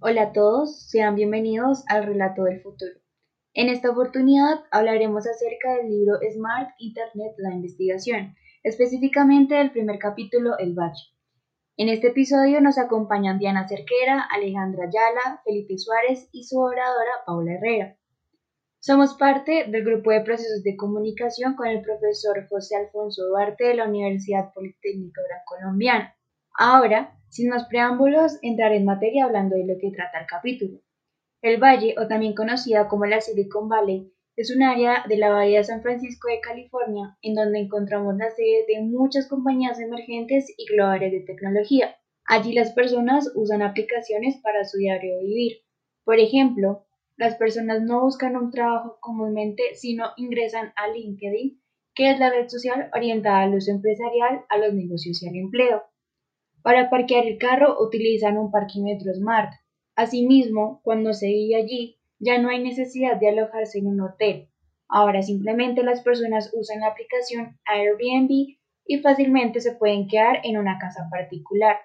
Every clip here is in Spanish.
Hola a todos, sean bienvenidos al Relato del Futuro. En esta oportunidad hablaremos acerca del libro Smart Internet, la investigación, específicamente del primer capítulo, El Valle. En este episodio nos acompañan Diana Cerquera, Alejandra Ayala, Felipe Suárez y su oradora Paula Herrera. Somos parte del grupo de procesos de comunicación con el profesor José Alfonso Duarte de la Universidad Politécnica Colombiana. Ahora, sin más preámbulos, entraré en materia hablando de lo que trata el capítulo. El Valle, o también conocida como la Silicon Valley, es un área de la Bahía de San Francisco de California en donde encontramos la sede de muchas compañías emergentes y globales de tecnología. Allí las personas usan aplicaciones para su diario vivir. Por ejemplo, las personas no buscan un trabajo comúnmente, sino ingresan a LinkedIn, que es la red social orientada al uso empresarial, a los negocios y al empleo. Para parquear el carro utilizan un parquímetro Smart. Asimismo, cuando se vive allí, ya no hay necesidad de alojarse en un hotel. Ahora simplemente las personas usan la aplicación Airbnb y fácilmente se pueden quedar en una casa particular.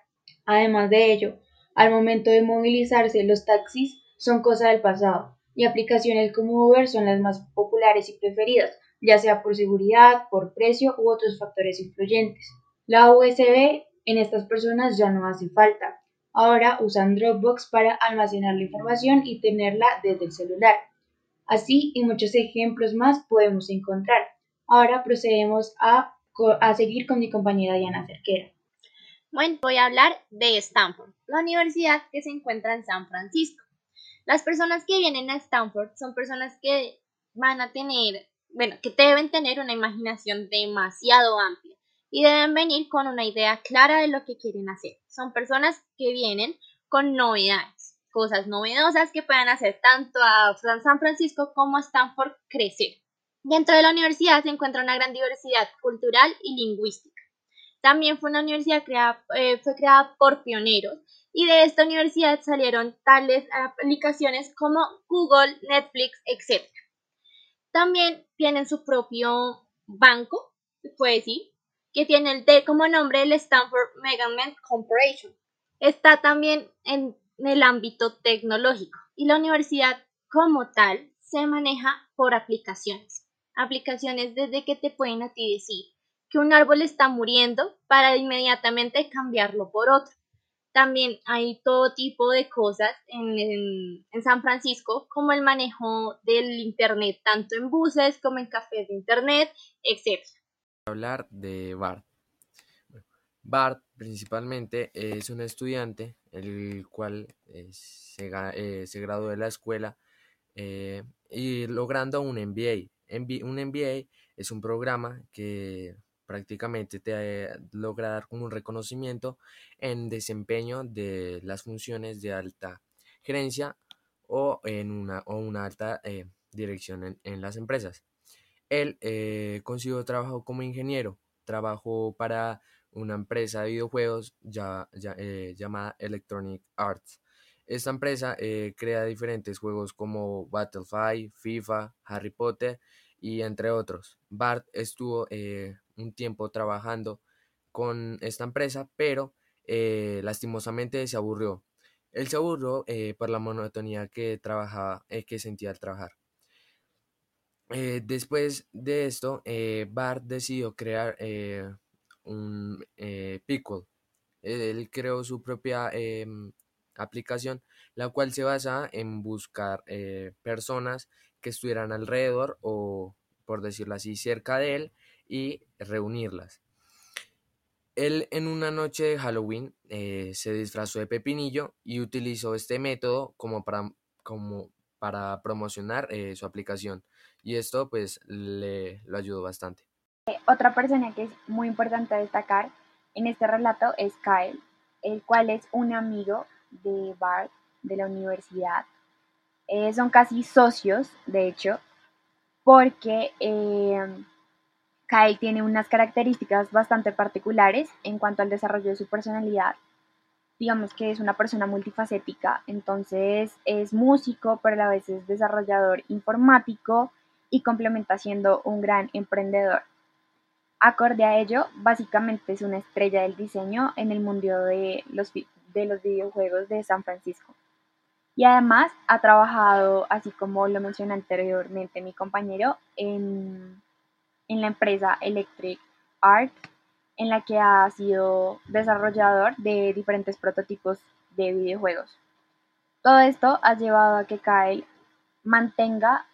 Además de ello, al momento de movilizarse, los taxis son cosa del pasado y aplicaciones como Uber son las más populares y preferidas, ya sea por seguridad, por precio u otros factores influyentes. La USB en estas personas ya no hace falta. Ahora usan Dropbox para almacenar la información y tenerla desde el celular. Así y muchos ejemplos más podemos encontrar. Ahora procedemos a, a seguir con mi compañera Diana Cerquera. Bueno, voy a hablar de Stanford, la universidad que se encuentra en San Francisco. Las personas que vienen a Stanford son personas que van a tener, bueno, que deben tener una imaginación demasiado amplia y deben venir con una idea clara de lo que quieren hacer. Son personas que vienen con novedades, cosas novedosas que puedan hacer tanto a San Francisco como a Stanford crecer. Dentro de la universidad se encuentra una gran diversidad cultural y lingüística. También fue una universidad creada, eh, fue creada por pioneros y de esta universidad salieron tales aplicaciones como Google, Netflix, etc. También tienen su propio banco, se puede decir, que tiene el T como nombre el Stanford Megaman Corporation. Está también en el ámbito tecnológico y la universidad como tal se maneja por aplicaciones. Aplicaciones desde que te pueden a ti decir que un árbol está muriendo para inmediatamente cambiarlo por otro. También hay todo tipo de cosas en, en, San Francisco, como el manejo del Internet, tanto en buses como en cafés de Internet, etc hablar de Bart. Bart principalmente es un estudiante el cual eh, se, eh, graduó de la escuela eh, y logrando un MBA. Un MBA es un programa que prácticamente te logra dar un reconocimiento en desempeño de las funciones de alta gerencia o en una, o una alta dirección en las empresas. Él eh, consiguió trabajo como ingeniero, trabajó para una empresa de videojuegos eh, llamada Electronic Arts. Esta empresa eh, crea diferentes juegos como Battlefield, FIFA, Harry Potter y entre otros. Bart estuvo un tiempo trabajando con esta empresa, pero lastimosamente se aburrió. Él se aburrió por la monotonía que trabajaba, que sentía al trabajar. Eh, después de esto, eh, Bart decidió crear eh, un Pickle. Él creó su propia em, aplicación, la cual se basa en buscar personas que estuvieran alrededor o, por decirlo así, cerca de él y reunirlas. Él en una noche de Halloween se disfrazó de pepinillo y utilizó este método como para, como para promocionar su aplicación y esto pues le lo ayudó bastante. Eh, otra persona que es muy importante destacar en este relato es Kyle, el cual es un amigo de Bart de la universidad. Eh, son casi socios, de hecho, porque eh, Kyle tiene unas características bastante particulares en cuanto al desarrollo de su personalidad. Digamos que es una persona multifacética, entonces es músico, pero a la vez es desarrollador informático, y complementa siendo un gran emprendedor. Acorde a ello, básicamente es una estrella del diseño en el mundo de los, de los videojuegos de San Francisco. Y además ha trabajado, así como lo mencioné anteriormente mi compañero, en, en la empresa Electric Art, en la que ha sido desarrollador de diferentes prototipos de videojuegos. Todo esto ha llevado a que Kyle mantenga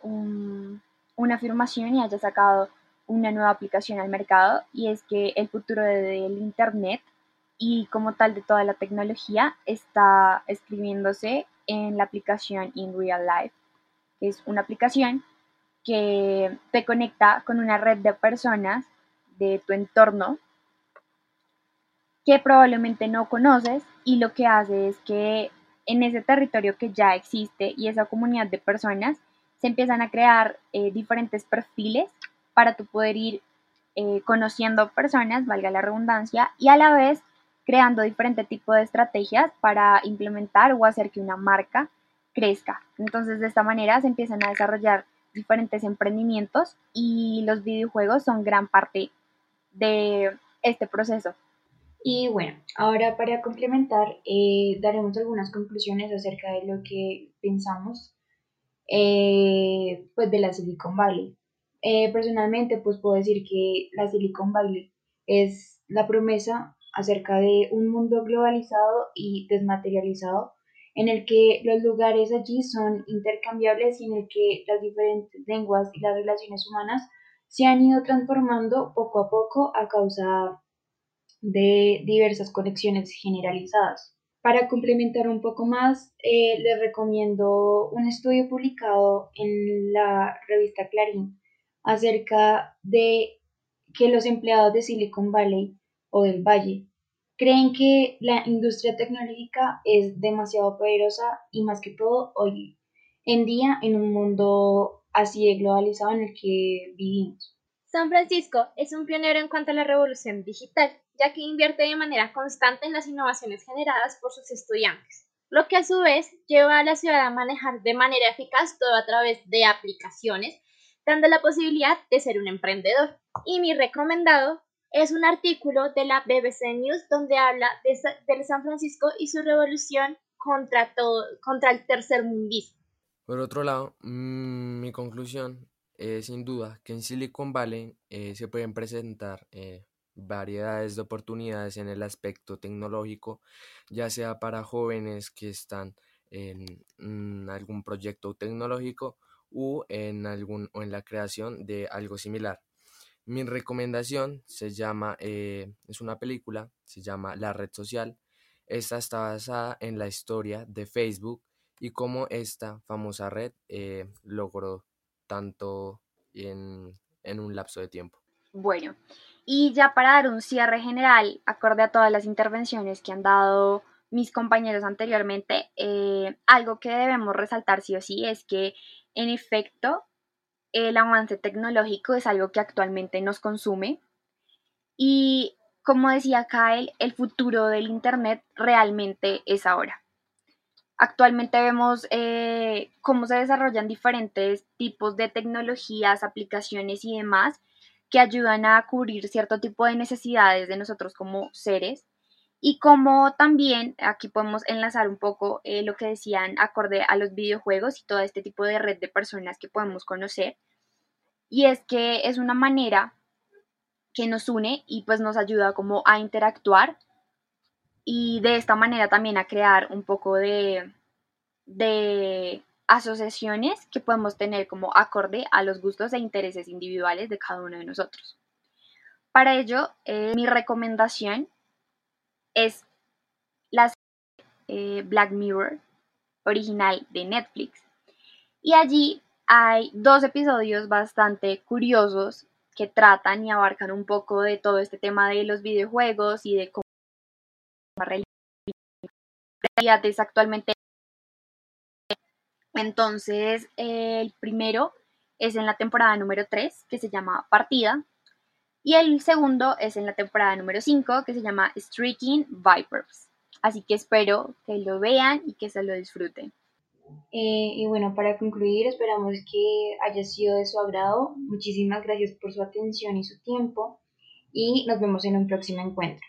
una afirmación y haya sacado una nueva aplicación al mercado y es que el futuro del Internet y como tal de toda la tecnología está escribiéndose en la aplicación In Real Life. Es una aplicación que te conecta con una red de personas de tu entorno que probablemente no conoces y lo que hace es que en ese territorio que ya existe y esa comunidad de personas se empiezan a crear eh, diferentes perfiles para tú poder ir eh, conociendo personas, valga la redundancia, y a la vez creando diferente tipo de estrategias para implementar o hacer que una marca crezca. Entonces, de esta manera se empiezan a desarrollar diferentes emprendimientos y los videojuegos son gran parte de este proceso. Y bueno, ahora para complementar, eh, daremos algunas conclusiones acerca de lo que pensamos eh, pues de la Silicon Valley. Eh, personalmente, pues puedo decir que la Silicon Valley es la promesa acerca de un mundo globalizado y desmaterializado en el que los lugares allí son intercambiables y en el que las diferentes lenguas y las relaciones humanas se han ido transformando poco a poco a causa de diversas conexiones generalizadas. Para complementar un poco más, eh, les recomiendo un estudio publicado en la revista Clarín acerca de que los empleados de Silicon Valley o del Valle creen que la industria tecnológica es demasiado poderosa y más que todo hoy en día en un mundo así de globalizado en el que vivimos. San Francisco es un pionero en cuanto a la revolución digital, ya que invierte de manera constante en las innovaciones generadas por sus estudiantes, lo que a su vez lleva a la ciudad a manejar de manera eficaz todo a través de aplicaciones dando la posibilidad de ser un emprendedor. Y mi recomendado es un artículo de la BBC News donde habla de, San Francisco y su revolución contra, todo, contra el tercer mundismo. Por otro lado, mm, mi conclusión es sin duda que en Silicon Valley eh, se pueden presentar eh, variedades de oportunidades en el aspecto tecnológico, ya sea para jóvenes que están en mm, algún proyecto tecnológico u en, algún, o en la creación de algo similar. Mi recomendación se llama, eh, es una película, se llama La Red Social. Esta está basada en la historia de Facebook y cómo esta famosa red eh, logró tanto en, en un lapso de tiempo. Bueno, y ya para dar un cierre general, acorde a todas las intervenciones que han dado mis compañeros anteriormente, eh, algo que debemos resaltar sí o sí es que en efecto, el avance tecnológico es algo que actualmente nos consume y como decía Kyle, el futuro del Internet realmente es ahora. Actualmente vemos eh, cómo se desarrollan diferentes tipos de tecnologías, aplicaciones y demás que ayudan a cubrir cierto tipo de necesidades de nosotros como seres y como también aquí podemos enlazar un poco eh, lo que decían acorde a los videojuegos y todo este tipo de red de personas que podemos conocer. Y es que es una manera que nos une y pues nos ayuda como a interactuar y de esta manera también a crear un poco de, de asociaciones que podemos tener como acorde a los gustos e intereses individuales de cada uno de nosotros. Para ello, eh, mi recomendación es la serie eh, Black Mirror, original de Netflix. Y allí hay dos episodios bastante curiosos que tratan y abarcan un poco de todo este tema de los videojuegos y de cómo es actualmente. Entonces, el primero es en la temporada número 3, que se llama Partida, y el segundo es en la temporada número 5 que se llama Streaking Vipers. Así que espero que lo vean y que se lo disfruten. Eh, y bueno, para concluir, esperamos que haya sido de su agrado. Muchísimas gracias por su atención y su tiempo y nos vemos en un próximo encuentro.